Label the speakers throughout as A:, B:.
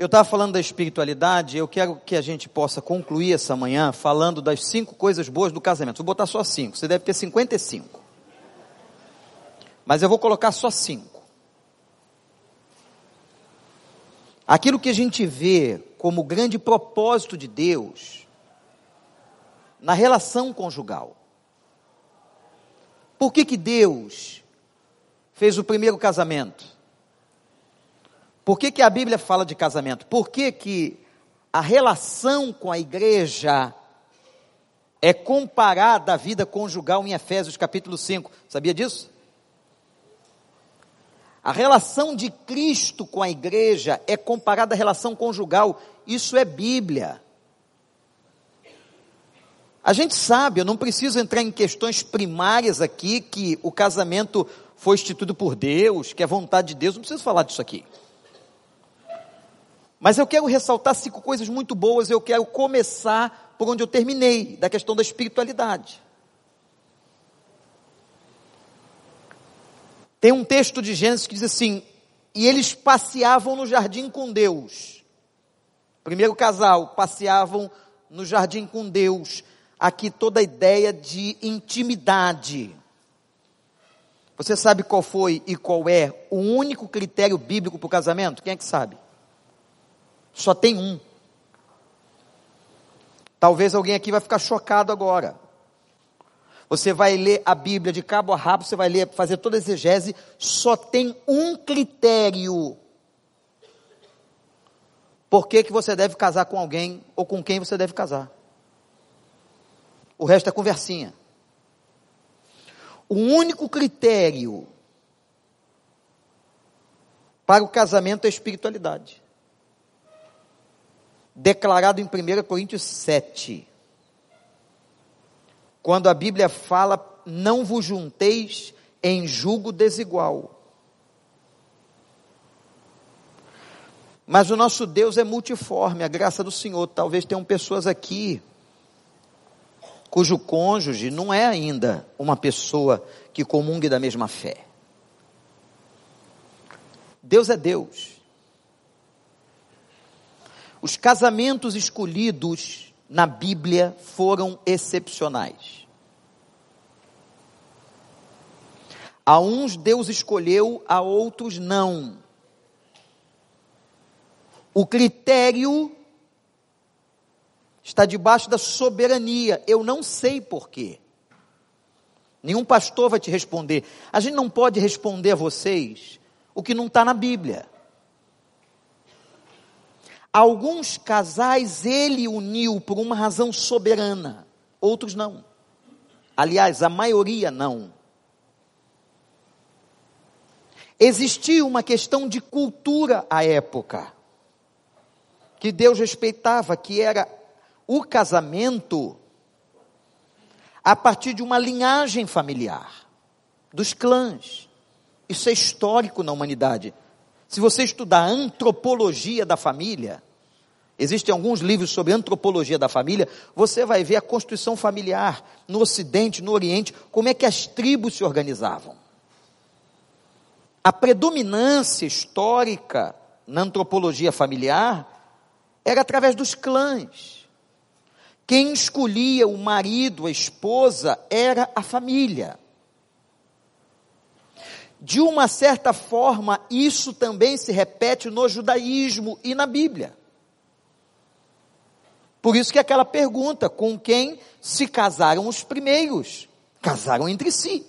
A: Eu estava falando da espiritualidade, eu quero que a gente possa concluir essa manhã falando das cinco coisas boas do casamento. Vou botar só cinco, você deve ter 55. Mas eu vou colocar só cinco. Aquilo que a gente vê como grande propósito de Deus na relação conjugal. Por que que Deus fez o primeiro casamento? Por que, que a Bíblia fala de casamento? Por que, que a relação com a igreja é comparada à vida conjugal em Efésios capítulo 5? Sabia disso? A relação de Cristo com a igreja é comparada à relação conjugal. Isso é Bíblia. A gente sabe, eu não preciso entrar em questões primárias aqui, que o casamento foi instituído por Deus, que é vontade de Deus, não preciso falar disso aqui. Mas eu quero ressaltar cinco coisas muito boas, eu quero começar por onde eu terminei, da questão da espiritualidade. Tem um texto de Gênesis que diz assim: e eles passeavam no jardim com Deus. Primeiro casal, passeavam no jardim com Deus. Aqui toda a ideia de intimidade. Você sabe qual foi e qual é o único critério bíblico para o casamento? Quem é que sabe? Só tem um. Talvez alguém aqui vai ficar chocado agora. Você vai ler a Bíblia de cabo a rabo, você vai ler, fazer toda a exegese, só tem um critério. Por que, que você deve casar com alguém ou com quem você deve casar? O resto é conversinha. O único critério para o casamento é a espiritualidade declarado em 1 Coríntios 7. Quando a Bíblia fala, não vos junteis em julgo desigual. Mas o nosso Deus é multiforme, a graça do Senhor. Talvez tenham pessoas aqui cujo cônjuge não é ainda uma pessoa que comungue da mesma fé. Deus é Deus. Os casamentos escolhidos na Bíblia foram excepcionais. A uns Deus escolheu, a outros não. O critério está debaixo da soberania. Eu não sei porquê. Nenhum pastor vai te responder. A gente não pode responder a vocês o que não está na Bíblia. Alguns casais ele uniu por uma razão soberana, outros não. Aliás, a maioria não. Existia uma questão de cultura à época, que Deus respeitava, que era o casamento a partir de uma linhagem familiar, dos clãs. Isso é histórico na humanidade. Se você estudar antropologia da família, existem alguns livros sobre antropologia da família, você vai ver a constituição familiar no Ocidente, no Oriente, como é que as tribos se organizavam. A predominância histórica na antropologia familiar era através dos clãs. Quem escolhia o marido, a esposa, era a família. De uma certa forma, isso também se repete no judaísmo e na Bíblia. Por isso que aquela pergunta, com quem se casaram os primeiros? Casaram entre si.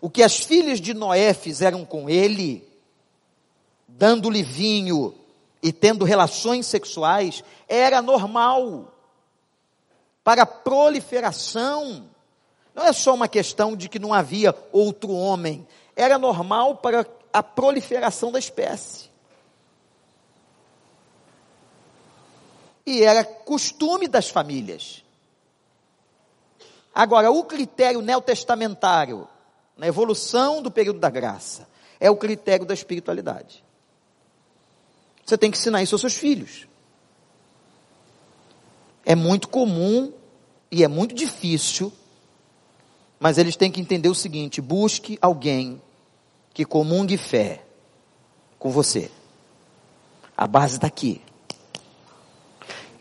A: O que as filhas de Noé fizeram com ele, dando-lhe vinho e tendo relações sexuais, era normal para a proliferação não é só uma questão de que não havia outro homem, era normal para a proliferação da espécie. E era costume das famílias. Agora, o critério neotestamentário, na evolução do período da graça, é o critério da espiritualidade. Você tem que ensinar isso aos seus filhos. É muito comum e é muito difícil mas eles têm que entender o seguinte: busque alguém que comungue fé com você. A base está aqui.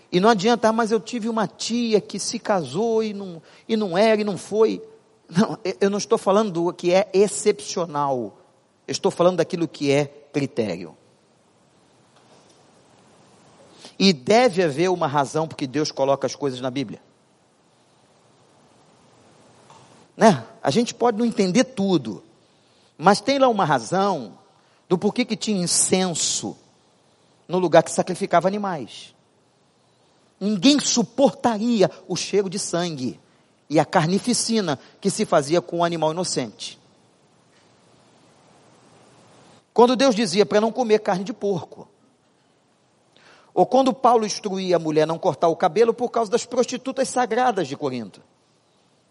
A: E não adianta, ah, mas eu tive uma tia que se casou e não, e não era e não foi. Não, eu não estou falando do que é excepcional. Eu estou falando daquilo que é critério. E deve haver uma razão porque Deus coloca as coisas na Bíblia. Né? A gente pode não entender tudo, mas tem lá uma razão do porquê que tinha incenso no lugar que sacrificava animais. Ninguém suportaria o cheiro de sangue e a carnificina que se fazia com o animal inocente. Quando Deus dizia para não comer carne de porco, ou quando Paulo instruía a mulher não cortar o cabelo por causa das prostitutas sagradas de Corinto,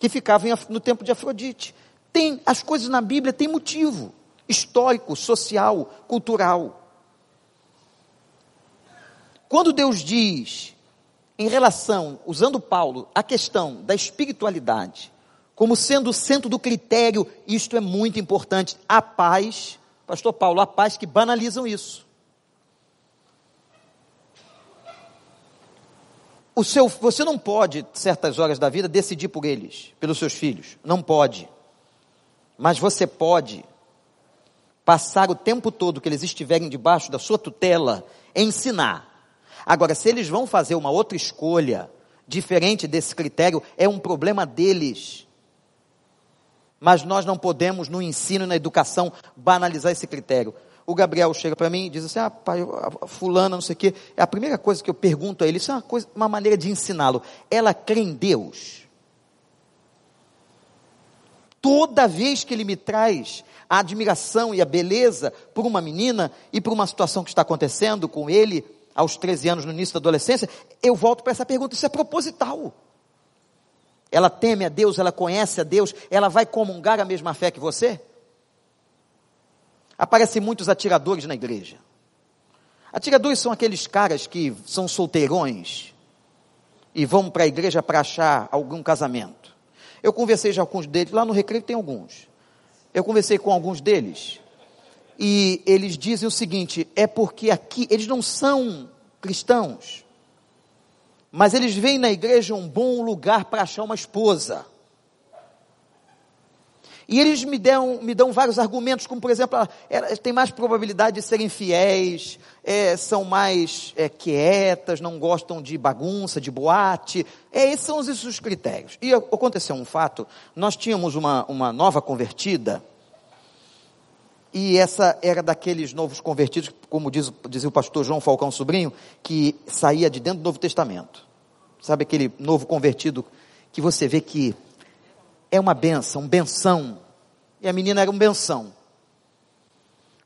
A: que ficavam no tempo de Afrodite. Tem as coisas na Bíblia têm motivo histórico, social, cultural. Quando Deus diz em relação, usando Paulo, a questão da espiritualidade como sendo o centro do critério, isto é muito importante. A paz, pastor Paulo, a paz que banalizam isso. O seu, você não pode, certas horas da vida, decidir por eles, pelos seus filhos. Não pode. Mas você pode passar o tempo todo que eles estiverem debaixo da sua tutela, ensinar. Agora, se eles vão fazer uma outra escolha, diferente desse critério, é um problema deles. Mas nós não podemos, no ensino e na educação, banalizar esse critério o Gabriel chega para mim e diz assim: Ah, pai, fulana, não sei o quê. É a primeira coisa que eu pergunto a ele, isso é uma, coisa, uma maneira de ensiná-lo. Ela crê em Deus. Toda vez que ele me traz a admiração e a beleza por uma menina e por uma situação que está acontecendo com ele aos 13 anos no início da adolescência, eu volto para essa pergunta, isso é proposital. Ela teme a Deus, ela conhece a Deus, ela vai comungar a mesma fé que você? Aparecem muitos atiradores na igreja. Atiradores são aqueles caras que são solteirões e vão para a igreja para achar algum casamento. Eu conversei já com alguns deles, lá no recreio tem alguns. Eu conversei com alguns deles e eles dizem o seguinte: é porque aqui eles não são cristãos, mas eles veem na igreja um bom lugar para achar uma esposa. E eles me dão, me dão vários argumentos, como por exemplo, elas têm mais probabilidade de serem fiéis, é, são mais é, quietas, não gostam de bagunça, de boate. É, esses são esses os critérios. E aconteceu um fato, nós tínhamos uma, uma nova convertida, e essa era daqueles novos convertidos, como diz, dizia o pastor João Falcão Sobrinho, que saía de dentro do Novo Testamento. Sabe aquele novo convertido que você vê que é uma benção, um benção. E a menina era um benção.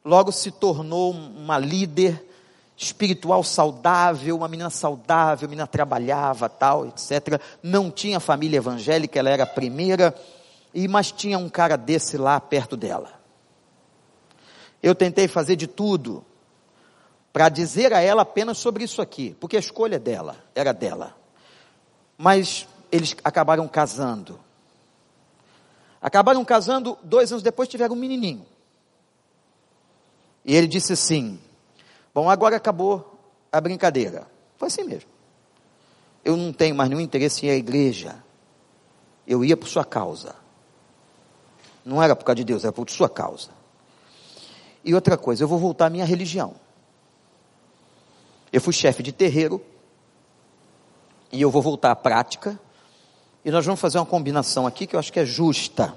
A: Logo se tornou uma líder espiritual saudável, uma menina saudável, a menina trabalhava, tal, etc. Não tinha família evangélica, ela era a primeira, e mas tinha um cara desse lá perto dela. Eu tentei fazer de tudo para dizer a ela apenas sobre isso aqui, porque a escolha dela, era dela. Mas eles acabaram casando. Acabaram casando, dois anos depois tiveram um menininho. E ele disse assim: Bom, agora acabou a brincadeira. Foi assim mesmo. Eu não tenho mais nenhum interesse em ir à igreja. Eu ia por sua causa. Não era por causa de Deus, era por sua causa. E outra coisa, eu vou voltar à minha religião. Eu fui chefe de terreiro. E eu vou voltar à prática e nós vamos fazer uma combinação aqui que eu acho que é justa.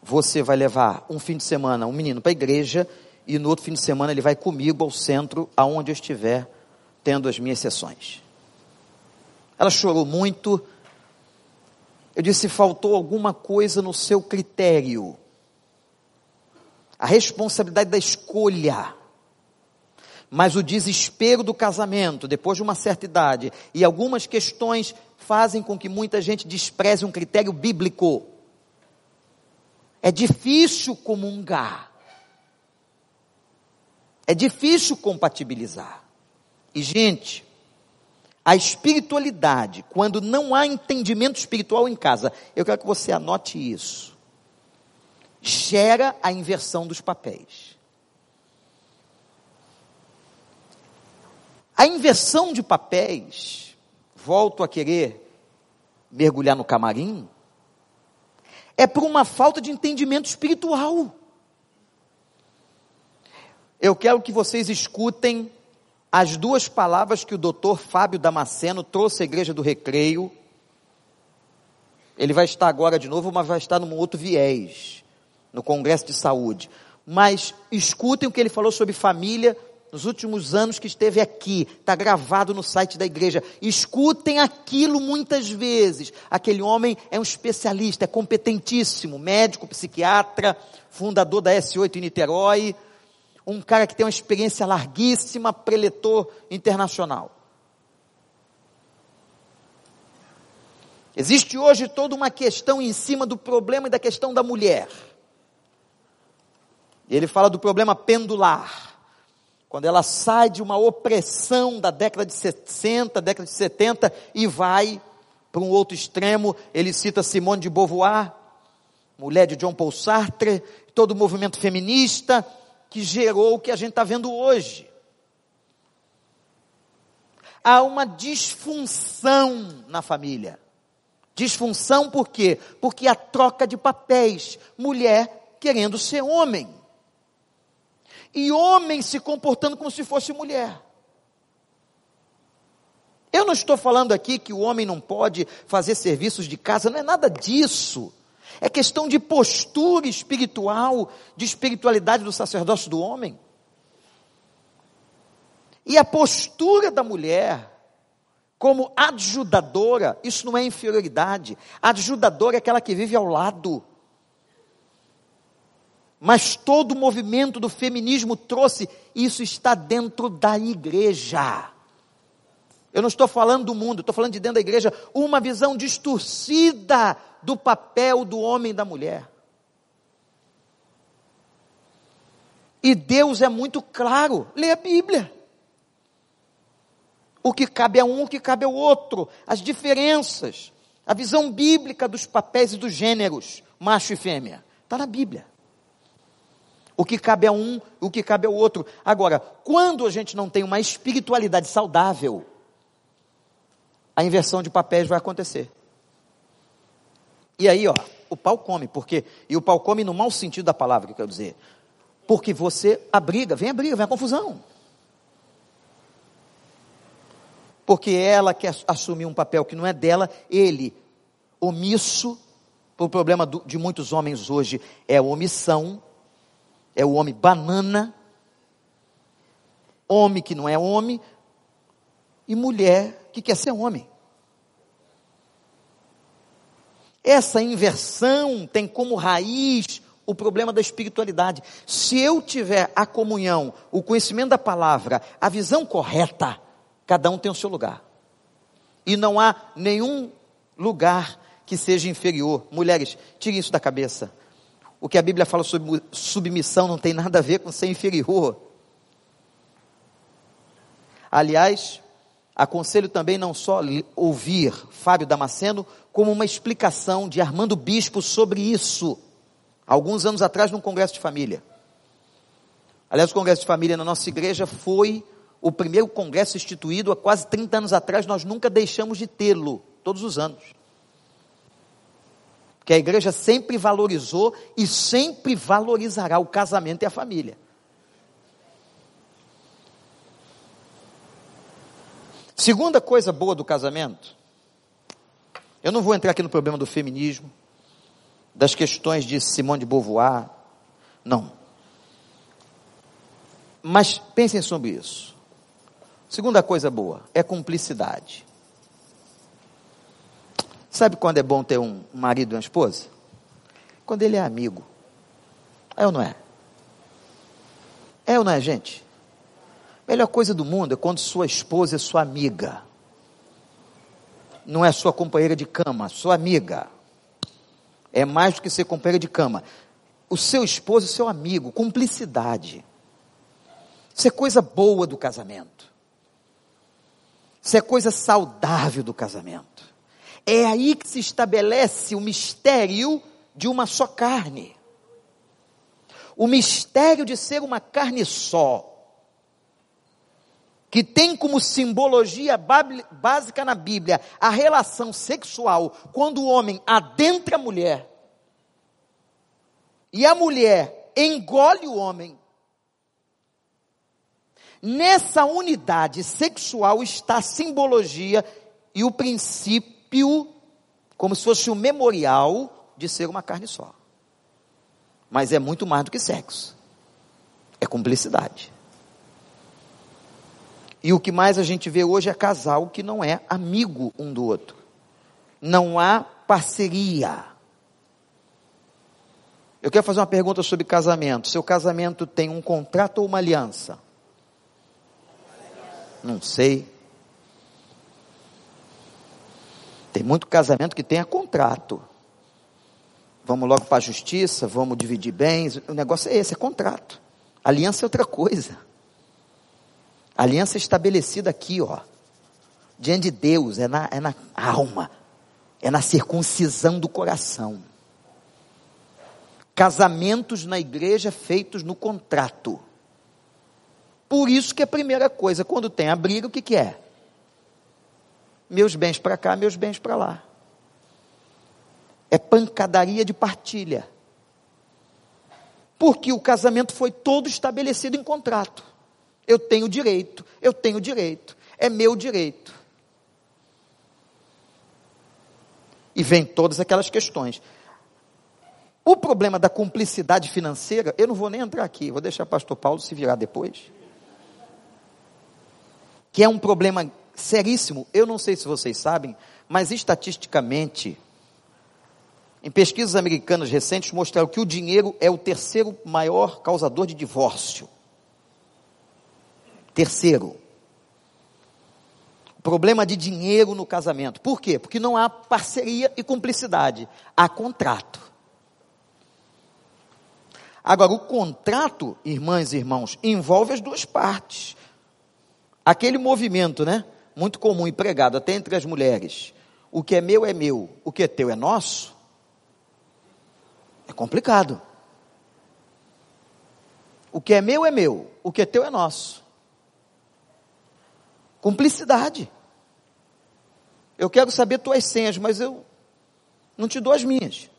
A: Você vai levar um fim de semana um menino para a igreja e no outro fim de semana ele vai comigo ao centro, aonde eu estiver tendo as minhas sessões. Ela chorou muito. Eu disse: faltou alguma coisa no seu critério. A responsabilidade da escolha mas o desespero do casamento, depois de uma certa idade, e algumas questões fazem com que muita gente despreze um critério bíblico. É difícil comungar. É difícil compatibilizar. E, gente, a espiritualidade, quando não há entendimento espiritual em casa, eu quero que você anote isso, gera a inversão dos papéis. A inversão de papéis, volto a querer mergulhar no camarim, é por uma falta de entendimento espiritual. Eu quero que vocês escutem as duas palavras que o doutor Fábio Damasceno trouxe à igreja do Recreio. Ele vai estar agora de novo, mas vai estar num outro viés, no Congresso de Saúde. Mas escutem o que ele falou sobre família nos últimos anos que esteve aqui, está gravado no site da igreja. Escutem aquilo muitas vezes. Aquele homem é um especialista, é competentíssimo, médico, psiquiatra, fundador da S8 em Niterói, um cara que tem uma experiência larguíssima, preletor internacional. Existe hoje toda uma questão em cima do problema e da questão da mulher. Ele fala do problema pendular quando ela sai de uma opressão da década de 60, década de 70 e vai para um outro extremo, ele cita Simone de Beauvoir, mulher de John Paul Sartre, todo o movimento feminista que gerou o que a gente está vendo hoje. Há uma disfunção na família. Disfunção por quê? Porque a troca de papéis. Mulher querendo ser homem e homem se comportando como se fosse mulher. Eu não estou falando aqui que o homem não pode fazer serviços de casa, não é nada disso. É questão de postura espiritual, de espiritualidade do sacerdócio do homem. E a postura da mulher, como adjudadora, isso não é inferioridade. Adjudadora é aquela que vive ao lado mas todo o movimento do feminismo trouxe, isso está dentro da igreja. Eu não estou falando do mundo, estou falando de dentro da igreja, uma visão distorcida do papel do homem e da mulher. E Deus é muito claro, lê a Bíblia. O que cabe a um, o que cabe ao outro, as diferenças, a visão bíblica dos papéis e dos gêneros, macho e fêmea, está na Bíblia o que cabe a um, o que cabe ao outro. Agora, quando a gente não tem uma espiritualidade saudável, a inversão de papéis vai acontecer. E aí, ó, o pau come, porque, e o pau come no mau sentido da palavra, que eu quero dizer. Porque você abriga, vem a briga, vem a confusão. Porque ela quer assumir um papel que não é dela, ele, omisso, o problema do, de muitos homens hoje é a omissão, é o homem banana, homem que não é homem, e mulher que quer ser homem. Essa inversão tem como raiz o problema da espiritualidade. Se eu tiver a comunhão, o conhecimento da palavra, a visão correta, cada um tem o seu lugar. E não há nenhum lugar que seja inferior. Mulheres, tirem isso da cabeça. O que a Bíblia fala sobre submissão não tem nada a ver com ser inferior. Aliás, aconselho também não só ouvir Fábio Damasceno, como uma explicação de Armando Bispo sobre isso, alguns anos atrás, num congresso de família. Aliás, o congresso de família na nossa igreja foi o primeiro congresso instituído há quase 30 anos atrás, nós nunca deixamos de tê-lo, todos os anos que a igreja sempre valorizou e sempre valorizará o casamento e a família. Segunda coisa boa do casamento, eu não vou entrar aqui no problema do feminismo, das questões de Simone de Beauvoir, não. Mas pensem sobre isso. Segunda coisa boa é cumplicidade. Sabe quando é bom ter um marido e uma esposa? Quando ele é amigo. É ou não é? É ou não é, gente? Melhor coisa do mundo é quando sua esposa é sua amiga. Não é sua companheira de cama, sua amiga. É mais do que ser companheira de cama. O seu esposo é seu amigo, cumplicidade. Isso é coisa boa do casamento. Isso é coisa saudável do casamento. É aí que se estabelece o mistério de uma só carne. O mistério de ser uma carne só. que tem como simbologia básica na Bíblia a relação sexual quando o homem adentra a mulher e a mulher engole o homem. Nessa unidade sexual está a simbologia e o princípio, como se fosse o memorial de ser uma carne só. Mas é muito mais do que sexo. É cumplicidade. E o que mais a gente vê hoje é casal que não é amigo um do outro. Não há parceria. Eu quero fazer uma pergunta sobre casamento. Seu casamento tem um contrato ou uma aliança? Não sei. Tem muito casamento que tem a contrato. Vamos logo para a justiça, vamos dividir bens. O negócio é esse, é contrato. Aliança é outra coisa. Aliança é estabelecida aqui, ó. Diante de Deus, é na, é na alma. É na circuncisão do coração. Casamentos na igreja feitos no contrato. Por isso que a primeira coisa, quando tem a briga, o que, que é? Meus bens para cá, meus bens para lá. É pancadaria de partilha. Porque o casamento foi todo estabelecido em contrato. Eu tenho direito, eu tenho direito, é meu direito. E vem todas aquelas questões. O problema da cumplicidade financeira, eu não vou nem entrar aqui, vou deixar o pastor Paulo se virar depois. Que é um problema seríssimo. Eu não sei se vocês sabem, mas estatisticamente, em pesquisas americanas recentes, mostraram que o dinheiro é o terceiro maior causador de divórcio. Terceiro, problema de dinheiro no casamento. Por quê? Porque não há parceria e cumplicidade, há contrato. Agora, o contrato, irmãs e irmãos, envolve as duas partes. Aquele movimento, né? Muito comum e pregado até entre as mulheres. O que é meu é meu, o que é teu é nosso. É complicado. O que é meu é meu, o que é teu é nosso. Cumplicidade. Eu quero saber tuas senhas, mas eu não te dou as minhas.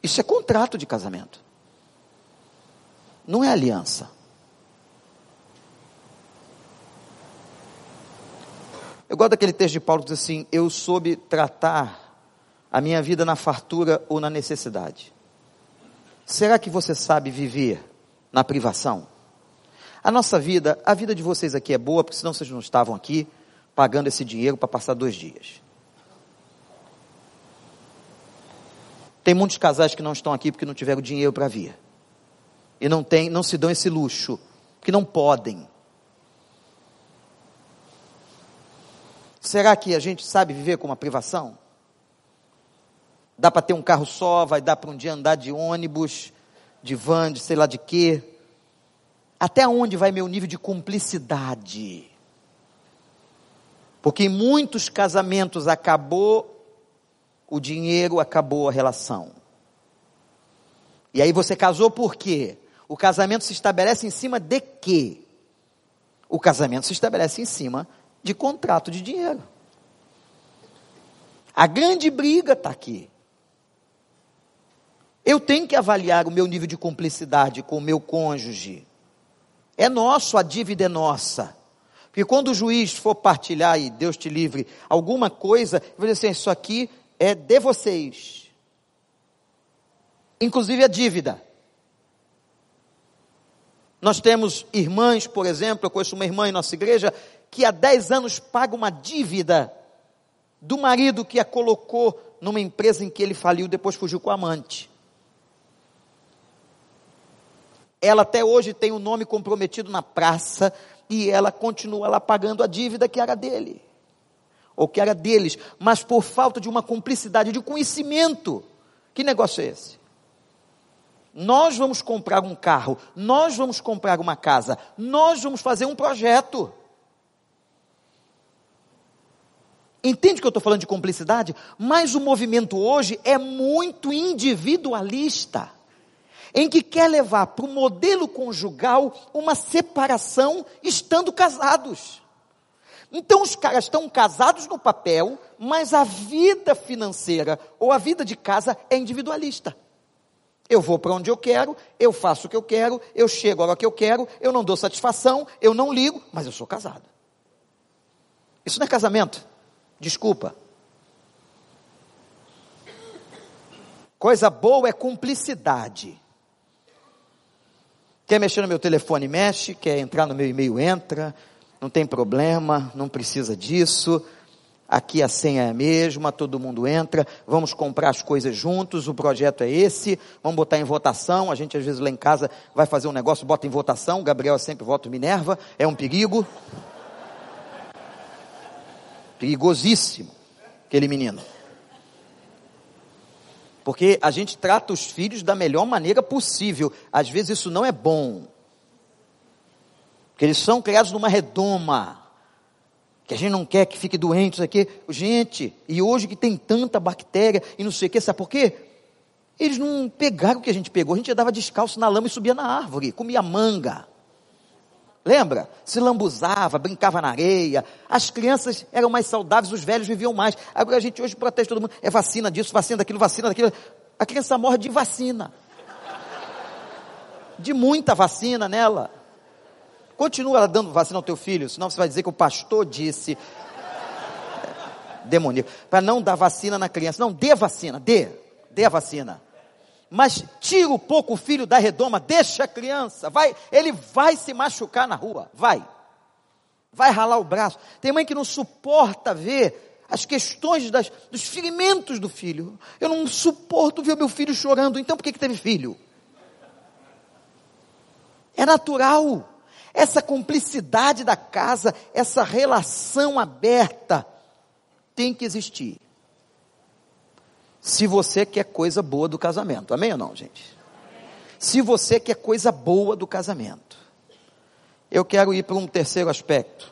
A: Isso é contrato de casamento. Não é aliança. Eu gosto daquele texto de Paulo que diz assim: Eu soube tratar a minha vida na fartura ou na necessidade. Será que você sabe viver na privação? A nossa vida, a vida de vocês aqui é boa, porque senão vocês não estavam aqui pagando esse dinheiro para passar dois dias. Tem muitos casais que não estão aqui porque não tiveram dinheiro para vir. E não tem, não se dão esse luxo, que não podem. Será que a gente sabe viver com uma privação? Dá para ter um carro só, vai dar para um dia andar de ônibus, de van, de sei lá de quê. Até onde vai meu nível de cumplicidade? Porque em muitos casamentos acabou o dinheiro, acabou a relação. E aí você casou por quê? O casamento se estabelece em cima de quê? O casamento se estabelece em cima de contrato de dinheiro. A grande briga está aqui. Eu tenho que avaliar o meu nível de cumplicidade com o meu cônjuge. É nosso, a dívida é nossa. Porque quando o juiz for partilhar, e Deus te livre, alguma coisa, vai dizer assim: isso aqui é de vocês. Inclusive a dívida. Nós temos irmãs, por exemplo, eu conheço uma irmã em nossa igreja, que há 10 anos paga uma dívida do marido que a colocou numa empresa em que ele faliu, depois fugiu com a amante. Ela até hoje tem o um nome comprometido na praça e ela continua lá pagando a dívida que era dele, ou que era deles, mas por falta de uma cumplicidade, de conhecimento. Que negócio é esse? Nós vamos comprar um carro, nós vamos comprar uma casa, nós vamos fazer um projeto. Entende que eu estou falando de cumplicidade? Mas o movimento hoje é muito individualista. em que quer levar para o modelo conjugal uma separação estando casados. Então os caras estão casados no papel, mas a vida financeira ou a vida de casa é individualista. Eu vou para onde eu quero, eu faço o que eu quero, eu chego a hora que eu quero, eu não dou satisfação, eu não ligo, mas eu sou casado. Isso não é casamento. Desculpa. Coisa boa é cumplicidade. Quer mexer no meu telefone, mexe. Quer entrar no meu e-mail, entra. Não tem problema, não precisa disso. Aqui a senha é a mesma, todo mundo entra. Vamos comprar as coisas juntos. O projeto é esse. Vamos botar em votação. A gente às vezes lá em casa vai fazer um negócio, bota em votação. Gabriel sempre vota Minerva. É um perigo. Perigosíssimo. Aquele menino. Porque a gente trata os filhos da melhor maneira possível. Às vezes isso não é bom. Porque eles são criados numa redoma. Que a gente não quer que fique doente, isso aqui. Gente, e hoje que tem tanta bactéria e não sei o que, sabe por quê? Eles não pegaram o que a gente pegou. A gente andava descalço na lama e subia na árvore, comia manga. Lembra? Se lambuzava, brincava na areia. As crianças eram mais saudáveis, os velhos viviam mais. Agora a gente hoje protege todo mundo. É vacina disso, vacina daquilo, vacina daquilo. A criança morre de vacina. De muita vacina nela. Continua dando vacina ao teu filho, senão você vai dizer que o pastor disse. Demoníaco. Para não dar vacina na criança. Não, dê vacina, dê. Dê a vacina mas tira um pouco o filho da redoma, deixa a criança, vai, ele vai se machucar na rua, vai. Vai ralar o braço. Tem mãe que não suporta ver as questões das, dos ferimentos do filho. Eu não suporto ver o meu filho chorando, então por que, que teve filho? É natural. Essa cumplicidade da casa, essa relação aberta, tem que existir se você quer coisa boa do casamento. Amém ou não, gente? Se você quer coisa boa do casamento. Eu quero ir para um terceiro aspecto.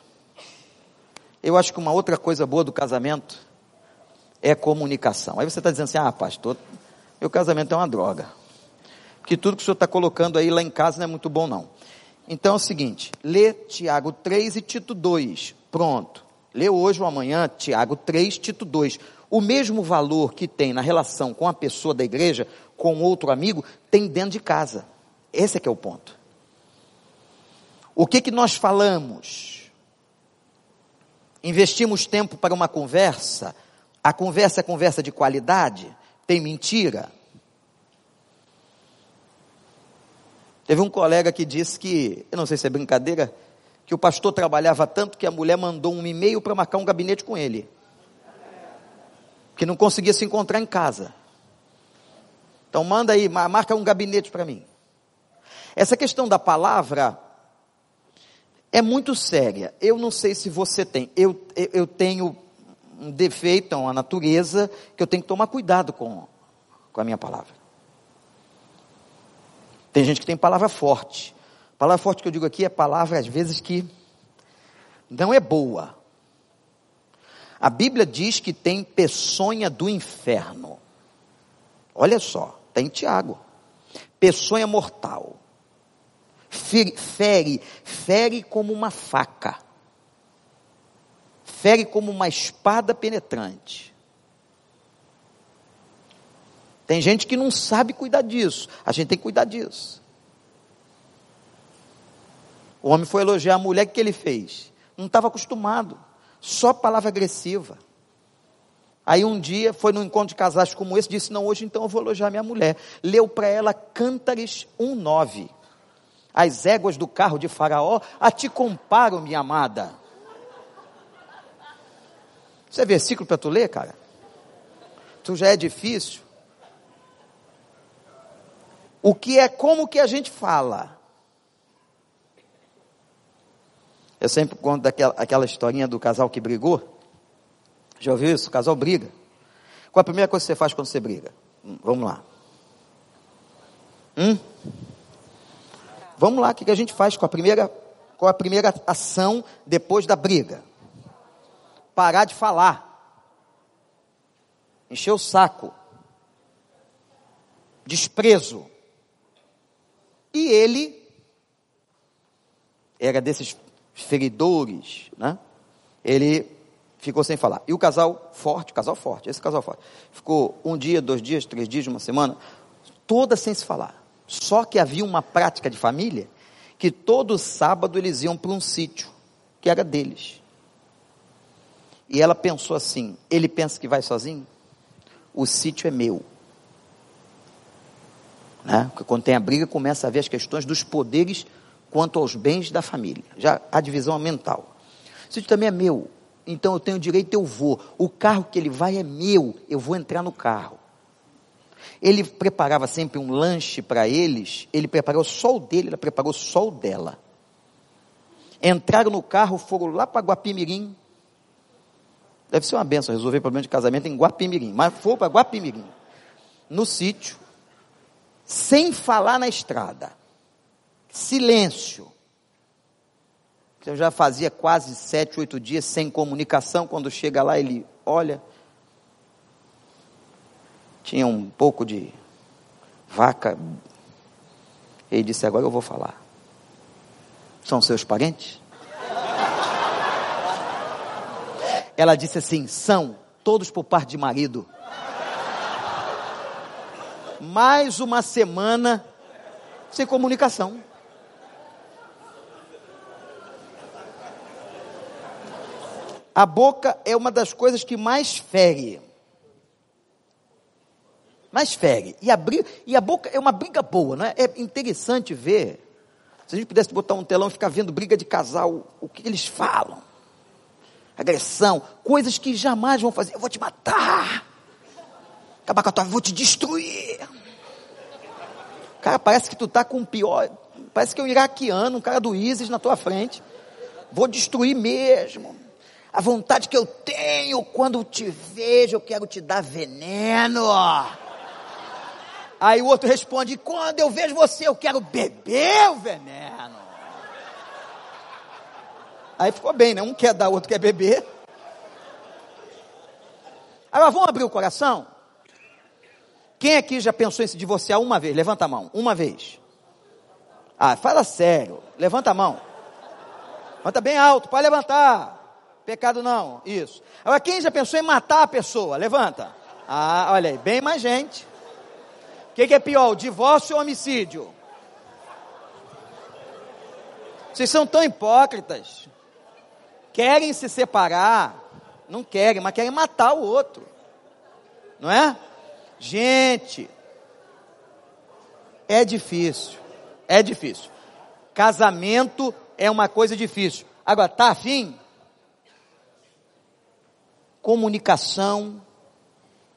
A: Eu acho que uma outra coisa boa do casamento é comunicação. Aí você está dizendo assim, ah, pastor, meu casamento é uma droga. Porque tudo que o senhor está colocando aí lá em casa não é muito bom, não. Então é o seguinte, lê Tiago 3 e Tito 2. Pronto. Lê hoje ou amanhã Tiago 3, Tito 2 o mesmo valor que tem na relação com a pessoa da igreja, com outro amigo, tem dentro de casa. Esse é que é o ponto. O que que nós falamos? Investimos tempo para uma conversa? A conversa é conversa de qualidade? Tem mentira? Teve um colega que disse que, eu não sei se é brincadeira, que o pastor trabalhava tanto que a mulher mandou um e-mail para marcar um gabinete com ele que não conseguia se encontrar em casa. Então manda aí, marca um gabinete para mim. Essa questão da palavra é muito séria. Eu não sei se você tem. Eu, eu tenho um defeito, uma natureza, que eu tenho que tomar cuidado com, com a minha palavra. Tem gente que tem palavra forte. Palavra forte que eu digo aqui é palavra, às vezes, que não é boa. A Bíblia diz que tem peçonha do inferno. Olha só, tem Tiago. Peçonha mortal. Fere, fere, fere como uma faca. Fere como uma espada penetrante. Tem gente que não sabe cuidar disso. A gente tem que cuidar disso. O homem foi elogiar a mulher, o que ele fez? Não estava acostumado. Só palavra agressiva. Aí um dia foi num encontro de casais como esse, disse: Não, hoje então eu vou elogiar minha mulher. Leu para ela Cântares 1,9. As éguas do carro de Faraó a te comparam, minha amada. Isso é versículo para tu ler, cara? Tu já é difícil. O que é como que a gente fala? Eu sempre conto daquela aquela historinha do casal que brigou. Já ouviu isso? O casal briga. Qual a primeira coisa que você faz quando você briga? Hum, vamos lá. Hum? Vamos lá, o que a gente faz com a primeira, com a primeira ação depois da briga? Parar de falar. Encher o saco. Desprezo. E ele era desses feridores, né? Ele ficou sem falar. E o casal forte, casal forte, esse casal forte, ficou um dia, dois dias, três dias, uma semana, toda sem se falar. Só que havia uma prática de família que todo sábado eles iam para um sítio que era deles. E ela pensou assim: ele pensa que vai sozinho? O sítio é meu. Né? Porque quando tem a briga, começa a ver as questões dos poderes quanto aos bens da família. Já a divisão mental. O sítio também é meu. Então eu tenho direito, eu vou. O carro que ele vai é meu. Eu vou entrar no carro. Ele preparava sempre um lanche para eles. Ele preparou só o dele, ela preparou só o dela. Entraram no carro, foram lá para Guapimirim. Deve ser uma benção resolver problema de casamento em Guapimirim. Mas foram para Guapimirim. No sítio sem falar na estrada. Silêncio. Eu já fazia quase sete, oito dias sem comunicação. Quando chega lá, ele olha. Tinha um pouco de vaca. Ele disse: Agora eu vou falar. São seus parentes? Ela disse assim: São, todos por parte de marido mais uma semana sem comunicação. A boca é uma das coisas que mais fere. Mais fere. E a, briga, e a boca é uma briga boa, não é? É interessante ver. Se a gente pudesse botar um telão e ficar vendo briga de casal, o que eles falam. Agressão, coisas que jamais vão fazer. Eu vou te matar acabar com a tua vida, vou te destruir. Cara, parece que tu tá com o pior, parece que é um iraquiano, um cara do ISIS na tua frente. Vou destruir mesmo. A vontade que eu tenho quando te vejo, eu quero te dar veneno. Aí o outro responde: quando eu vejo você, eu quero beber o veneno. Aí ficou bem, né? Um quer dar, o outro quer beber. Agora vamos abrir o coração? Quem aqui já pensou em se divorciar uma vez? Levanta a mão. Uma vez. Ah, fala sério. Levanta a mão. Levanta bem alto. Pode levantar. Pecado não. Isso. Agora, quem já pensou em matar a pessoa? Levanta. Ah, olha aí. Bem mais gente. O que, que é pior? Divórcio ou homicídio? Vocês são tão hipócritas. Querem se separar. Não querem, mas querem matar o outro. Não é? Gente, é difícil. É difícil. Casamento é uma coisa difícil. Agora, tá afim? Comunicação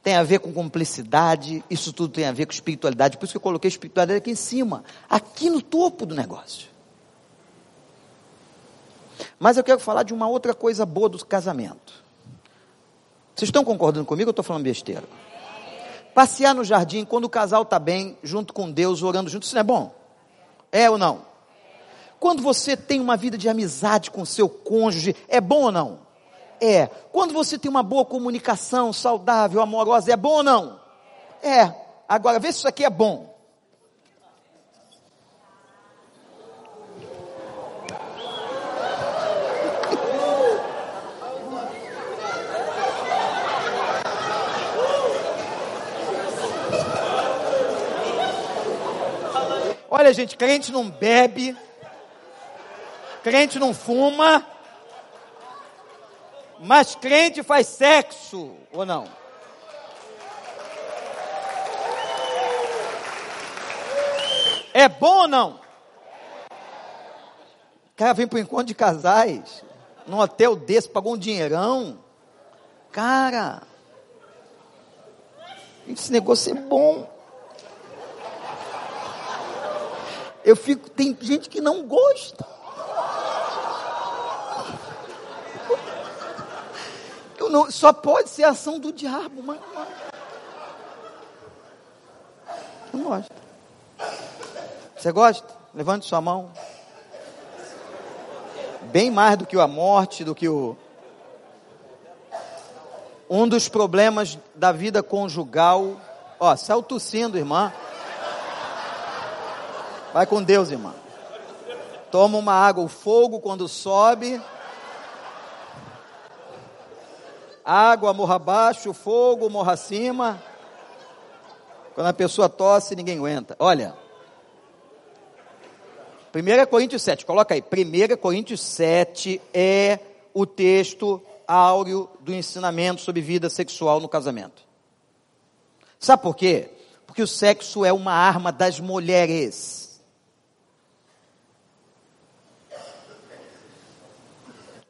A: tem a ver com cumplicidade, isso tudo tem a ver com espiritualidade. Por isso que eu coloquei espiritualidade aqui em cima, aqui no topo do negócio. Mas eu quero falar de uma outra coisa boa do casamento. Vocês estão concordando comigo ou estou falando besteira? Passear no jardim quando o casal está bem, junto com Deus, orando junto, isso não é bom? É ou não? Quando você tem uma vida de amizade com seu cônjuge, é bom ou não? É. Quando você tem uma boa comunicação saudável, amorosa, é bom ou não? É. Agora, vê se isso aqui é bom. Olha, gente, crente não bebe, crente não fuma, mas crente faz sexo, ou não? É bom ou não? Cara vem para o encontro de casais, num hotel desse, pagou um dinheirão. Cara, esse negócio é bom. Eu fico, tem gente que não gosta. Não, só pode ser ação do diabo, mas, mas não gosta. Você gosta? Levante sua mão. Bem mais do que a morte, do que o. Um dos problemas da vida conjugal. Ó, saiu tossindo, irmã. Vai com Deus, irmão. Toma uma água, o fogo quando sobe. Água morra abaixo, fogo morra acima. Quando a pessoa tosse, ninguém aguenta. Olha. 1 Coríntios 7, coloca aí. 1 Coríntios 7 é o texto áureo do ensinamento sobre vida sexual no casamento. Sabe por quê? Porque o sexo é uma arma das mulheres.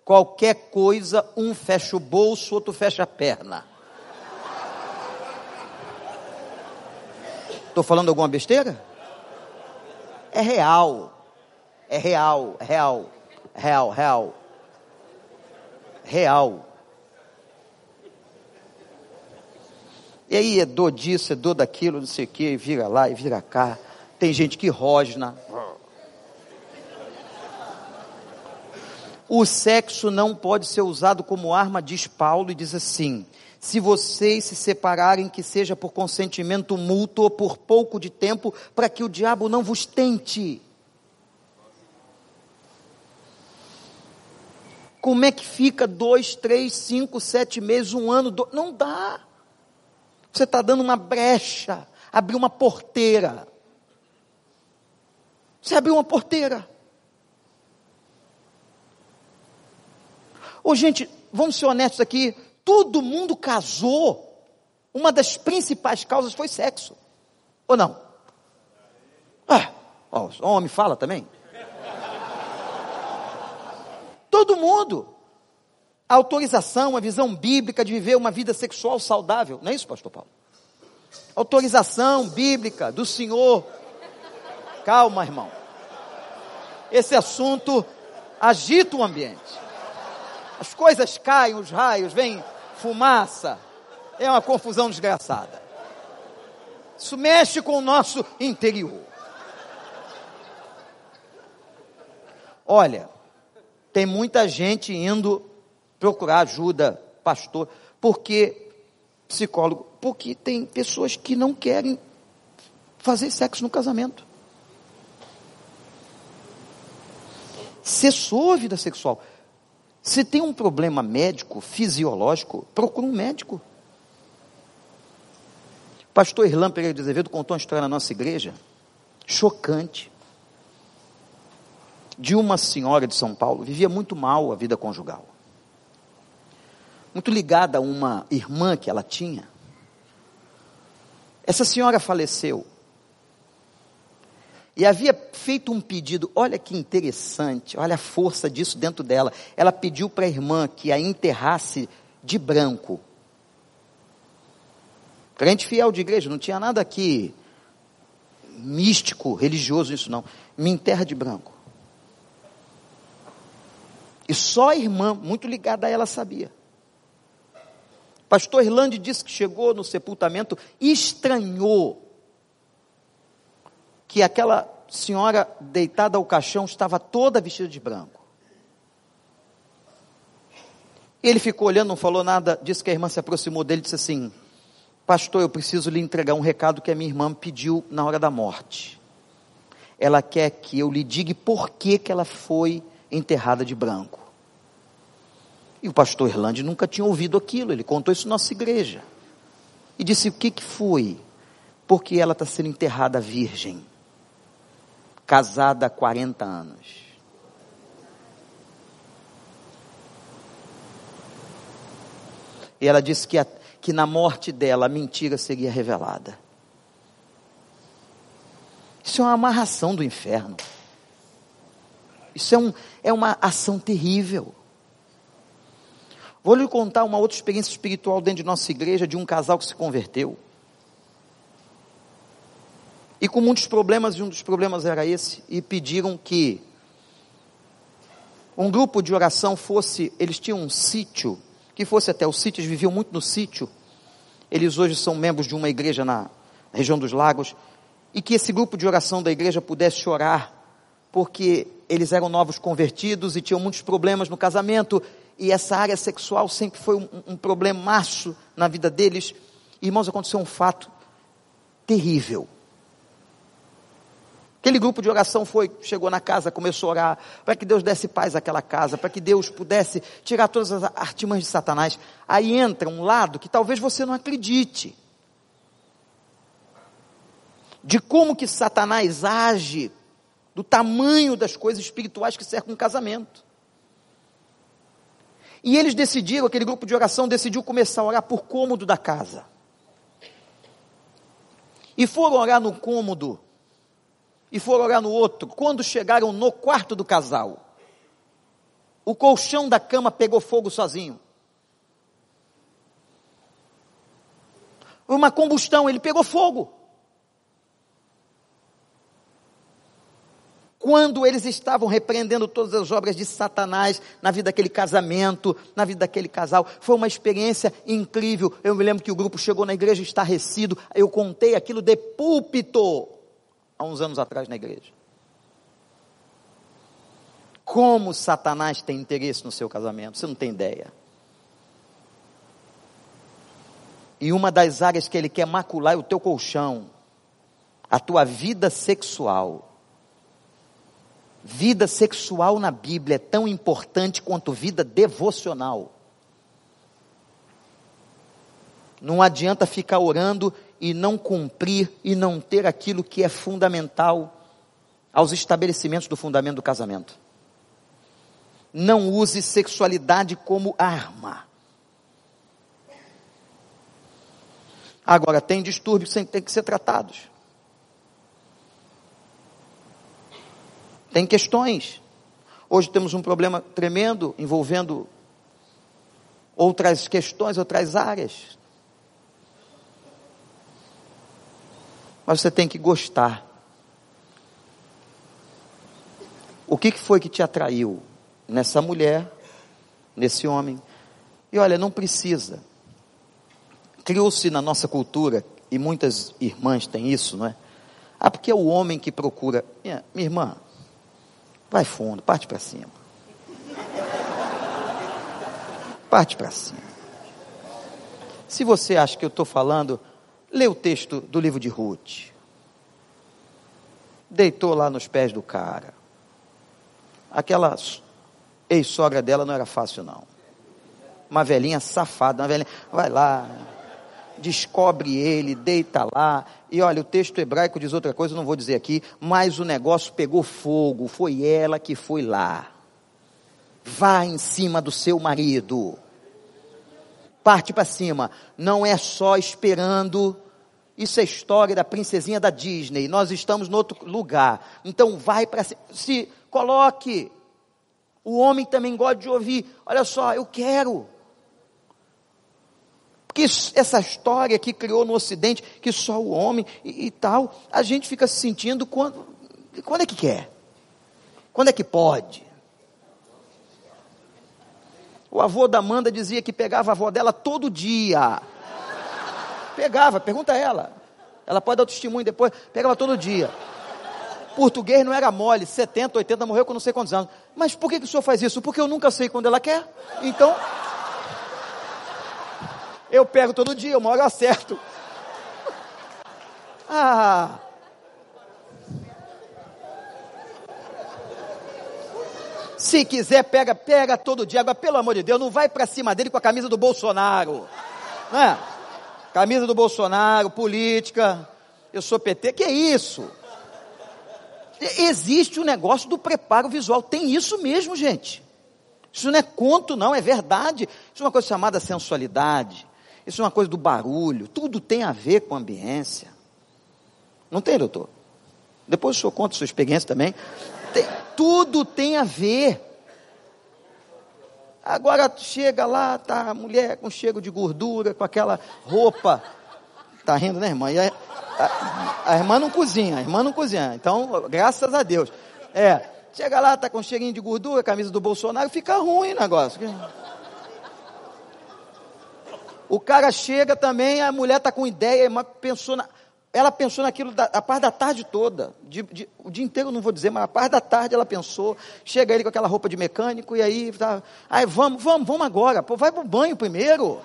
A: Qualquer coisa, um fecha o bolso, outro fecha a perna. Estou falando alguma besteira? É real. É real, real, real, real. Real. E aí é dor disso, é dor daquilo, não sei o que, vira lá e vira cá. Tem gente que rosna. O sexo não pode ser usado como arma, diz Paulo, e diz assim: se vocês se separarem, que seja por consentimento mútuo por pouco de tempo, para que o diabo não vos tente. Como é que fica dois, três, cinco, sete meses, um ano? Dois? Não dá. Você está dando uma brecha, abriu uma porteira. Você abriu uma porteira. Ô gente, vamos ser honestos aqui, todo mundo casou. Uma das principais causas foi sexo. Ou não? Ah, ó, o homem fala também. Todo mundo a autorização, a visão bíblica de viver uma vida sexual saudável. Não é isso, pastor Paulo? Autorização bíblica do Senhor. Calma, irmão. Esse assunto agita o ambiente. As coisas caem, os raios, vem fumaça. É uma confusão desgraçada. Isso mexe com o nosso interior. Olha, tem muita gente indo procurar ajuda, pastor, porque psicólogo, porque tem pessoas que não querem fazer sexo no casamento. Cessou a vida sexual. Se tem um problema médico, fisiológico, procura um médico. Pastor Irlã Pereira de Azevedo contou uma história na nossa igreja, chocante, de uma senhora de São Paulo, vivia muito mal a vida conjugal muito ligada a uma irmã que ela tinha. Essa senhora faleceu. E havia feito um pedido, olha que interessante, olha a força disso dentro dela. Ela pediu para a irmã que a enterrasse de branco. Crente fiel de igreja, não tinha nada aqui místico, religioso isso não. Me enterra de branco. E só a irmã, muito ligada a ela, sabia. Pastor Irlande disse que chegou no sepultamento e estranhou que aquela senhora deitada ao caixão estava toda vestida de branco. Ele ficou olhando, não falou nada, disse que a irmã se aproximou dele e disse assim: Pastor, eu preciso lhe entregar um recado que a minha irmã pediu na hora da morte. Ela quer que eu lhe diga por que, que ela foi enterrada de branco. E o pastor Irlande nunca tinha ouvido aquilo, ele contou isso na nossa igreja. E disse: O que, que foi? Porque ela está sendo enterrada virgem, casada há 40 anos. E ela disse que, a, que na morte dela a mentira seria revelada. Isso é uma amarração do inferno. Isso é, um, é uma ação terrível. Vou lhe contar uma outra experiência espiritual dentro de nossa igreja de um casal que se converteu. E com muitos problemas, e um dos problemas era esse, e pediram que um grupo de oração fosse, eles tinham um sítio, que fosse até o sítio, eles viviam muito no sítio. Eles hoje são membros de uma igreja na região dos lagos, e que esse grupo de oração da igreja pudesse orar, porque eles eram novos convertidos e tinham muitos problemas no casamento, e essa área sexual sempre foi um, um problemaço na vida deles. Irmãos, aconteceu um fato terrível. Aquele grupo de oração foi, chegou na casa, começou a orar, para que Deus desse paz àquela casa, para que Deus pudesse tirar todas as artimanhas de Satanás. Aí entra um lado que talvez você não acredite. De como que Satanás age, do tamanho das coisas espirituais que cercam um casamento. E eles decidiram, aquele grupo de oração decidiu começar a orar por cômodo da casa. E foram orar no cômodo e foram orar no outro. Quando chegaram no quarto do casal, o colchão da cama pegou fogo sozinho. Uma combustão, ele pegou fogo. Quando eles estavam repreendendo todas as obras de Satanás na vida daquele casamento, na vida daquele casal, foi uma experiência incrível. Eu me lembro que o grupo chegou na igreja estarrecido, eu contei aquilo de púlpito há uns anos atrás na igreja. Como Satanás tem interesse no seu casamento, você não tem ideia. E uma das áreas que ele quer macular é o teu colchão, a tua vida sexual. Vida sexual na Bíblia é tão importante quanto vida devocional. Não adianta ficar orando e não cumprir e não ter aquilo que é fundamental aos estabelecimentos do fundamento do casamento. Não use sexualidade como arma. Agora, tem distúrbios que têm que ser tratados. Tem questões. Hoje temos um problema tremendo envolvendo outras questões, outras áreas. Mas você tem que gostar. O que foi que te atraiu nessa mulher, nesse homem? E olha, não precisa. Criou-se na nossa cultura, e muitas irmãs têm isso, não é? Ah, porque é o homem que procura. Minha, minha irmã, vai fundo, parte para cima. Parte para cima. Se você acha que eu estou falando Lê o texto do livro de Ruth. Deitou lá nos pés do cara. Aquela ex-sogra dela não era fácil, não. Uma velhinha safada, uma velhinha. Vai lá, descobre ele, deita lá. E olha, o texto hebraico diz outra coisa, não vou dizer aqui, mas o negócio pegou fogo, foi ela que foi lá. Vá em cima do seu marido parte para cima. Não é só esperando. Isso é história da princesinha da Disney. Nós estamos no outro lugar. Então vai para se coloque. O homem também gosta de ouvir. Olha só, eu quero. Porque essa história que criou no Ocidente, que só o homem e, e tal, a gente fica se sentindo quando, quando é que quer? Quando é que pode? O avô da Amanda dizia que pegava a avó dela todo dia. Pegava, pergunta a ela. Ela pode dar o testemunho depois. Pegava todo dia. Português não era mole, 70, 80, morreu com não sei quantos anos. Mas por que, que o senhor faz isso? Porque eu nunca sei quando ela quer. Então, eu pego todo dia, uma hora eu acerto. Ah, Se quiser, pega, pega todo dia. Agora, pelo amor de Deus, não vai para cima dele com a camisa do Bolsonaro. Não é? Camisa do Bolsonaro, política. Eu sou PT. Que é isso? Existe o negócio do preparo visual. Tem isso mesmo, gente. Isso não é conto, não, é verdade. Isso é uma coisa chamada sensualidade. Isso é uma coisa do barulho. Tudo tem a ver com a ambiência. Não tem, doutor? Depois o senhor conta sua experiência também. Tem, tudo tem a ver. Agora chega lá, tá a mulher com cheiro de gordura, com aquela roupa. Tá rindo, né, irmã? A, a, a irmã não cozinha, a irmã não cozinha. Então, graças a Deus. É, chega lá, tá com cheirinho de gordura, camisa do Bolsonaro, fica ruim o negócio. O cara chega também, a mulher tá com ideia, pensou na, ela pensou naquilo da, a parte da tarde toda, de, de, o dia inteiro não vou dizer, mas a parte da tarde ela pensou, chega ele com aquela roupa de mecânico e aí, tá, aí vamos, vamos, vamos agora, pô, vai pro banho primeiro.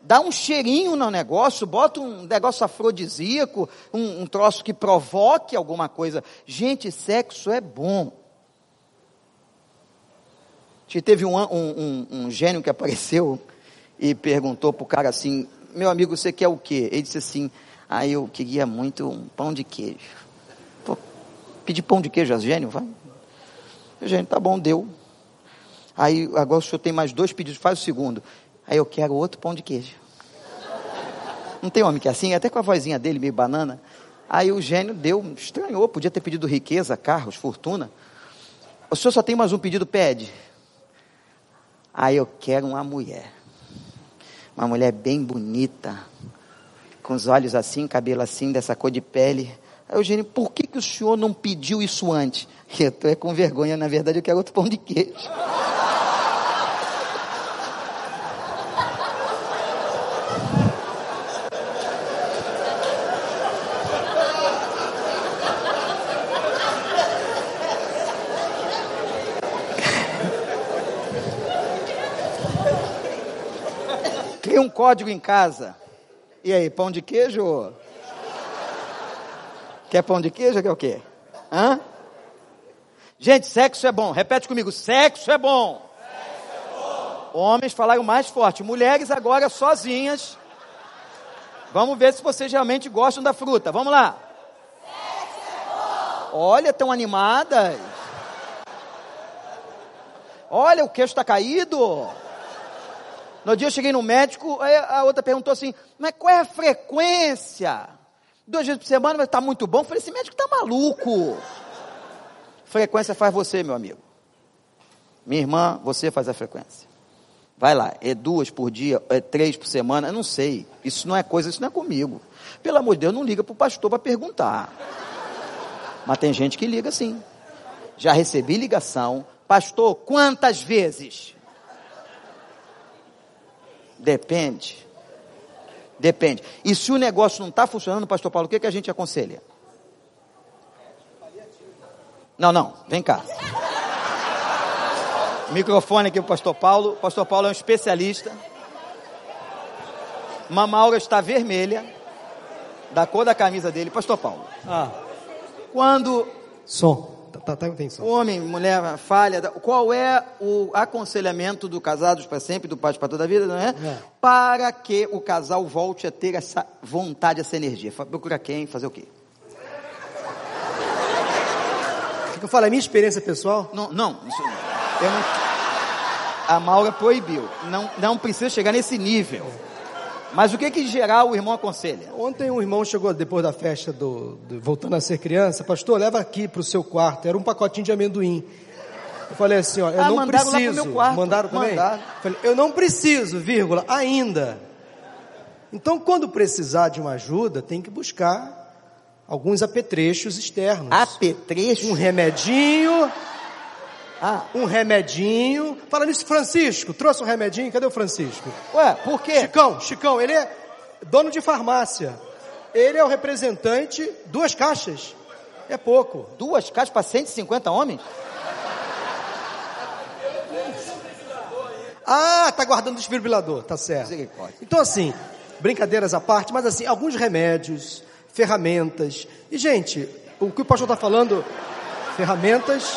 A: dá um cheirinho no negócio, bota um negócio afrodisíaco, um, um troço que provoque alguma coisa. Gente, sexo é bom. Teve um, um, um, gênio que apareceu e perguntou para o cara assim: Meu amigo, você quer o quê? Ele disse assim: Ah, eu queria muito um pão de queijo. Pô, pedir pão de queijo a gênio? Vai. O gênio, tá bom, deu. Aí agora o senhor tem mais dois pedidos, faz o segundo. Aí eu quero outro pão de queijo. Não tem homem que é assim, até com a vozinha dele, meio banana. Aí o gênio deu, estranhou, podia ter pedido riqueza, carros, fortuna. O senhor só tem mais um pedido, pede. Aí eu quero uma mulher. Uma mulher bem bonita, com os olhos assim, cabelo assim, dessa cor de pele. Aí o gênio, por que, que o senhor não pediu isso antes? Eu estou é com vergonha, na verdade eu quero outro pão de queijo. um código em casa. E aí, pão de queijo? Quer pão de queijo? Quer o quê? Hã? Gente, sexo é bom. Repete comigo: sexo é bom. Sexo é bom. Homens falaram mais forte. Mulheres agora sozinhas. Vamos ver se vocês realmente gostam da fruta. Vamos lá. É Olha, tão animadas. Olha, o queixo está caído. No dia eu cheguei no médico, a outra perguntou assim, mas qual é a frequência? Duas vezes por semana, mas está muito bom. Eu falei, esse médico está maluco. Frequência faz você, meu amigo. Minha irmã, você faz a frequência. Vai lá, é duas por dia, é três por semana, eu não sei. Isso não é coisa, isso não é comigo. Pelo amor de Deus, não liga para o pastor para perguntar. Mas tem gente que liga sim. Já recebi ligação, pastor, quantas vezes? Depende. Depende. E se o negócio não está funcionando, pastor Paulo, o que, que a gente aconselha? Não, não, vem cá. Microfone aqui para o pastor Paulo. O pastor Paulo é um especialista. Mamaura está vermelha, da cor da camisa dele. Pastor Paulo.
B: Ah.
A: Quando.
B: Som. Tá, tá, tá atenção.
A: Homem, mulher, falha. Qual é o aconselhamento do casados para sempre, do pai para toda a vida, não é? é? Para que o casal volte a ter essa vontade, essa energia. Procura quem? Fazer o quê?
B: O que eu falo? É minha experiência pessoal?
A: Não, não. Isso, não a Maura proibiu. Não, não precisa chegar nesse nível. Mas o que que geral o irmão aconselha?
B: Ontem um irmão chegou depois da festa do, do voltando a ser criança, pastor, leva aqui para o seu quarto. Era um pacotinho de amendoim. Eu falei assim, ó, eu ah, não mandaram preciso. Lá pro meu quarto. Mandaram também? Mandaram. Falei, eu não preciso, vírgula, ainda. Então, quando precisar de uma ajuda, tem que buscar alguns apetrechos externos.
A: Apetrechos?
B: Um remedinho ah. Um remedinho. Fala nisso, Francisco, trouxe um remedinho, cadê o Francisco?
A: Ué, por quê?
B: Chicão, Chicão, ele é dono de farmácia. Ele é o representante, duas caixas. É pouco.
A: Duas caixas para 150 homens?
B: Ah, tá guardando o desfibrilador, tá certo. Então assim, brincadeiras à parte, mas assim, alguns remédios, ferramentas. E gente, o que o pastor está falando, ferramentas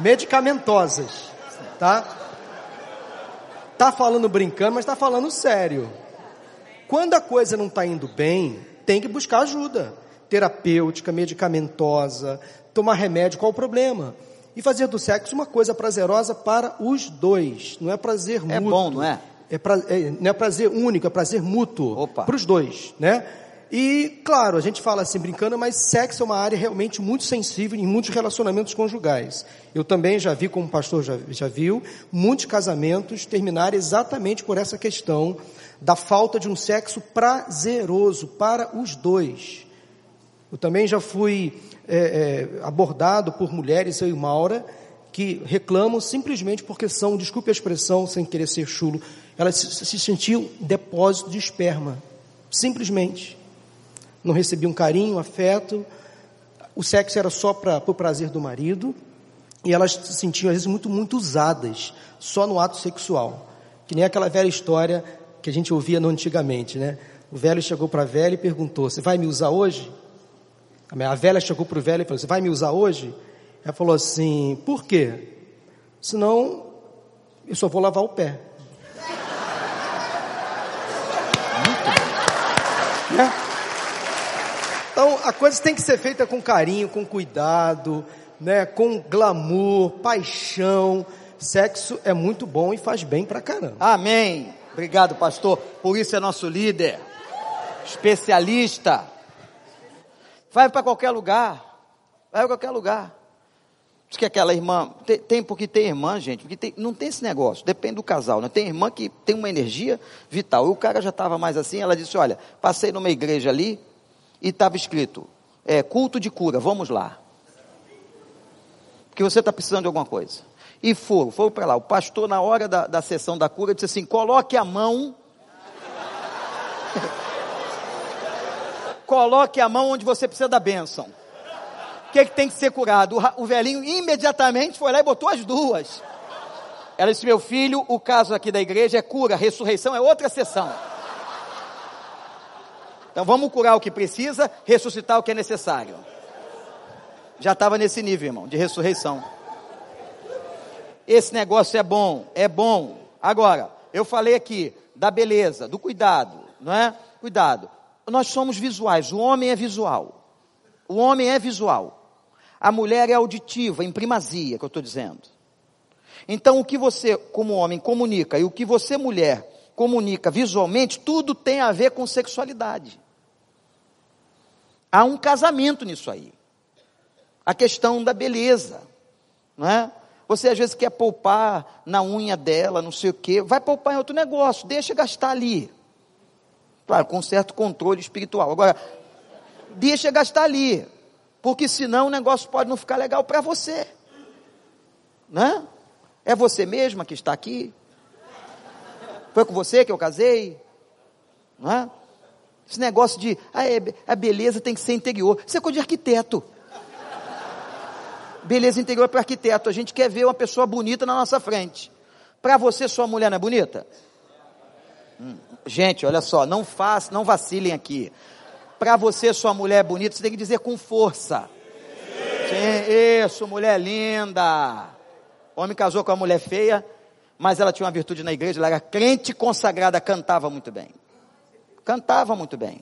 B: medicamentosas, tá? Tá falando brincando, mas está falando sério. Quando a coisa não está indo bem, tem que buscar ajuda terapêutica, medicamentosa, tomar remédio, qual o problema? E fazer do sexo uma coisa prazerosa para os dois, não é prazer mútuo.
A: É bom, não é?
B: É, pra, é não é prazer único, é prazer mútuo para os dois, né? E, claro, a gente fala assim brincando, mas sexo é uma área realmente muito sensível em muitos relacionamentos conjugais. Eu também já vi, como o pastor já, já viu, muitos casamentos terminarem exatamente por essa questão da falta de um sexo prazeroso para os dois. Eu também já fui é, é, abordado por mulheres, eu e Maura, que reclamam simplesmente porque são, desculpe a expressão, sem querer ser chulo, elas se, se sentiam depósito de esperma. Simplesmente não recebia um carinho, afeto, o sexo era só para o prazer do marido, e elas se sentiam às vezes muito, muito usadas, só no ato sexual. Que nem aquela velha história que a gente ouvia antigamente, né? O velho chegou para a velha e perguntou: Você vai me usar hoje? A velha chegou para o velho e falou: Você vai me usar hoje? Ela falou assim: Por quê? Senão eu só vou lavar o pé. Né? Então a coisa tem que ser feita com carinho, com cuidado, né? com glamour, paixão. Sexo é muito bom e faz bem pra caramba.
A: Amém. Obrigado, pastor. Por isso é nosso líder, especialista. Vai para qualquer lugar. Vai para qualquer lugar. Diz que aquela irmã, tem, tem, porque tem irmã, gente, porque tem, não tem esse negócio, depende do casal, né? Tem irmã que tem uma energia vital. E o cara já estava mais assim, ela disse: Olha, passei numa igreja ali e estava escrito: é, culto de cura, vamos lá. Porque você está precisando de alguma coisa. E foram, foram para lá. O pastor, na hora da, da sessão da cura, disse assim: coloque a mão. coloque a mão onde você precisa da bênção. O que, é que tem que ser curado? O, o velhinho imediatamente foi lá e botou as duas. Ela disse: Meu filho, o caso aqui da igreja é cura, ressurreição é outra sessão. Então vamos curar o que precisa, ressuscitar o que é necessário. Já estava nesse nível, irmão, de ressurreição. Esse negócio é bom, é bom. Agora, eu falei aqui da beleza, do cuidado, não é? Cuidado. Nós somos visuais, o homem é visual. O homem é visual. A mulher é auditiva, em primazia, que eu estou dizendo. Então, o que você, como homem, comunica e o que você, mulher, comunica visualmente, tudo tem a ver com sexualidade. Há um casamento nisso aí. A questão da beleza, não é? Você às vezes quer poupar na unha dela, não sei o quê, vai poupar em outro negócio, deixa gastar ali. Claro, com certo controle espiritual. Agora, deixa gastar ali, porque senão o negócio pode não ficar legal para você. Né? É você mesma que está aqui? Foi com você que eu casei? Não é? Esse negócio de ah, é, a beleza tem que ser interior. Isso é coisa de arquiteto beleza interior para arquiteto. A gente quer ver uma pessoa bonita na nossa frente. Para você, sua mulher não é bonita? Hum, gente, olha só, não faz, não vacilem aqui. Para você, sua mulher é bonita, você tem que dizer com força. Sim, isso, mulher linda. Homem casou com uma mulher feia, mas ela tinha uma virtude na igreja, ela era crente consagrada, cantava muito bem. Cantava muito bem.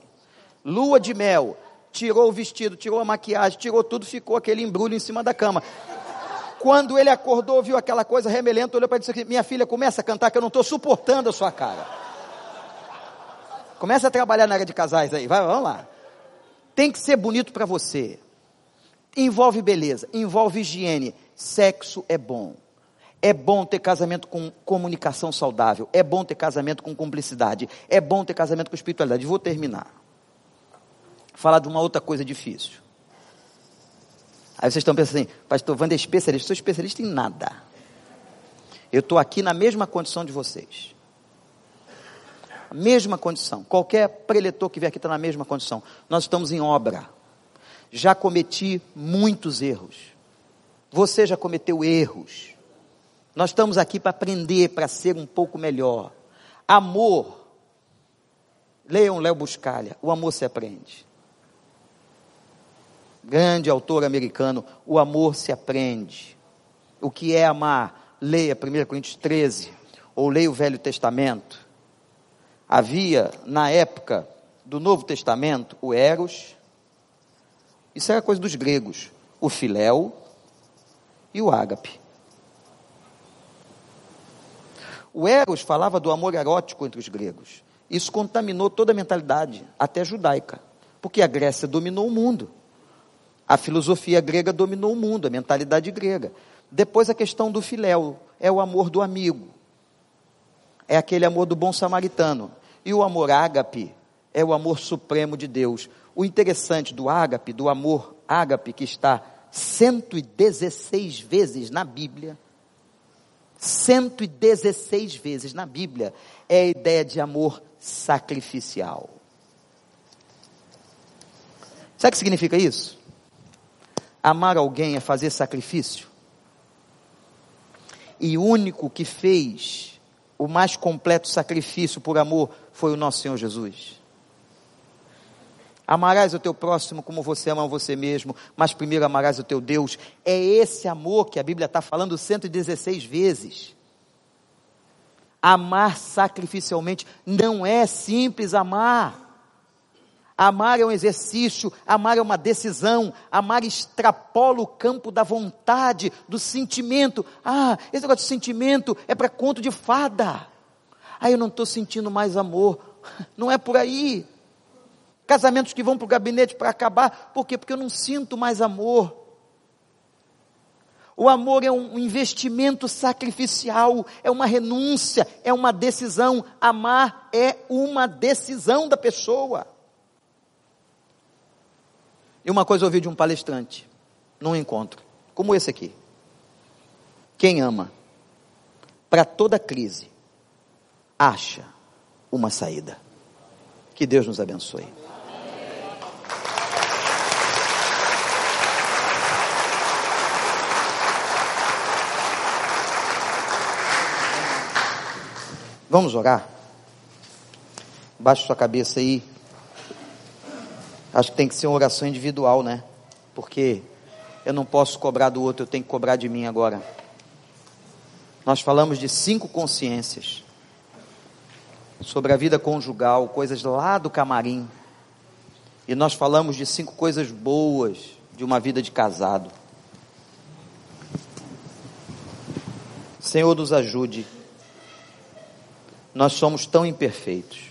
A: Lua de mel, tirou o vestido, tirou a maquiagem, tirou tudo, ficou aquele embrulho em cima da cama. Quando ele acordou, viu aquela coisa remelenta, olhou para ele e disse: Minha filha, começa a cantar que eu não estou suportando a sua cara. Começa a trabalhar na área de casais aí, vai, vamos lá. Tem que ser bonito para você. Envolve beleza, envolve higiene. Sexo é bom. É bom ter casamento com comunicação saudável. É bom ter casamento com cumplicidade. É bom ter casamento com espiritualidade. Vou terminar falar de uma outra coisa difícil. Aí vocês estão pensando assim, pastor Wander é especialista, sou especialista em nada. Eu estou aqui na mesma condição de vocês. Mesma condição. Qualquer preletor que vier aqui está na mesma condição. Nós estamos em obra. Já cometi muitos erros. Você já cometeu erros. Nós estamos aqui para aprender, para ser um pouco melhor. Amor. Leiam Léo Buscalha. O amor se aprende grande autor americano, o amor se aprende. O que é amar? Leia 1 Coríntios 13, ou leia o Velho Testamento. Havia, na época do Novo Testamento, o Eros, isso era coisa dos gregos, o Filéu e o Ágape. O Eros falava do amor erótico entre os gregos. Isso contaminou toda a mentalidade, até judaica, porque a Grécia dominou o mundo. A filosofia grega dominou o mundo, a mentalidade grega. Depois a questão do filéu, é o amor do amigo. É aquele amor do bom samaritano. E o amor ágape é o amor supremo de Deus. O interessante do ágape, do amor ágape, que está 116 vezes na Bíblia, 116 vezes na Bíblia, é a ideia de amor sacrificial. Sabe o que significa isso? Amar alguém é fazer sacrifício. E o único que fez o mais completo sacrifício por amor foi o nosso Senhor Jesus. Amarás o teu próximo como você ama você mesmo, mas primeiro amarás o teu Deus. É esse amor que a Bíblia está falando 116 vezes. Amar sacrificialmente não é simples amar. Amar é um exercício, amar é uma decisão, amar extrapola o campo da vontade, do sentimento. Ah, esse negócio de sentimento é para conto de fada. Ah, eu não estou sentindo mais amor. Não é por aí. Casamentos que vão para o gabinete para acabar, por quê? Porque eu não sinto mais amor. O amor é um investimento sacrificial, é uma renúncia, é uma decisão. Amar é uma decisão da pessoa. E uma coisa eu ouvi de um palestrante, num encontro, como esse aqui. Quem ama, para toda crise, acha uma saída. Que Deus nos abençoe. Vamos orar? Baixe sua cabeça aí. Acho que tem que ser uma oração individual, né? Porque eu não posso cobrar do outro, eu tenho que cobrar de mim agora. Nós falamos de cinco consciências sobre a vida conjugal, coisas lá do camarim. E nós falamos de cinco coisas boas de uma vida de casado. Senhor, nos ajude nós somos tão imperfeitos.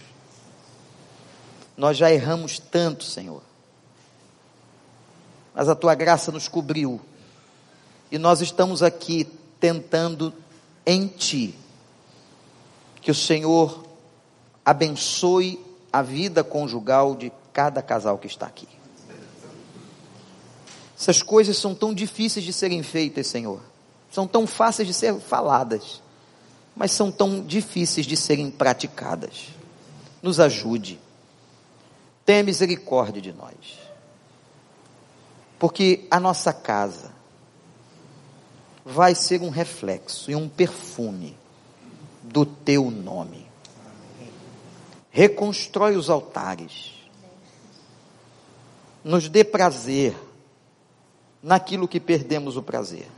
A: Nós já erramos tanto, Senhor. Mas a tua graça nos cobriu. E nós estamos aqui tentando em ti que o Senhor abençoe a vida conjugal de cada casal que está aqui. Essas coisas são tão difíceis de serem feitas, Senhor. São tão fáceis de ser faladas mas são tão difíceis de serem praticadas. Nos ajude. Tenha misericórdia de nós. Porque a nossa casa vai ser um reflexo e um perfume do teu nome. Reconstrói os altares. Nos dê prazer naquilo que perdemos o prazer.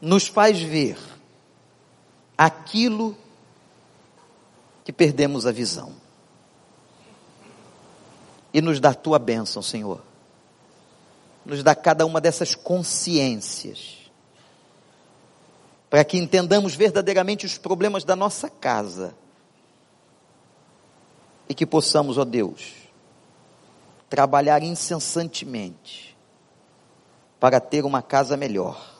A: Nos faz ver aquilo que perdemos a visão. E nos dá a tua bênção, Senhor. Nos dá cada uma dessas consciências. Para que entendamos verdadeiramente os problemas da nossa casa. E que possamos, ó Deus, trabalhar incessantemente para ter uma casa melhor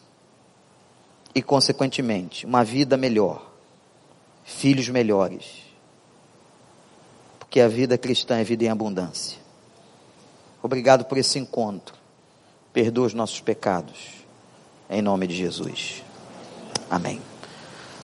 A: e, consequentemente, uma vida melhor, filhos melhores. Porque a vida cristã é vida em abundância. Obrigado por esse encontro. Perdoa os nossos pecados. Em nome de Jesus. Amém.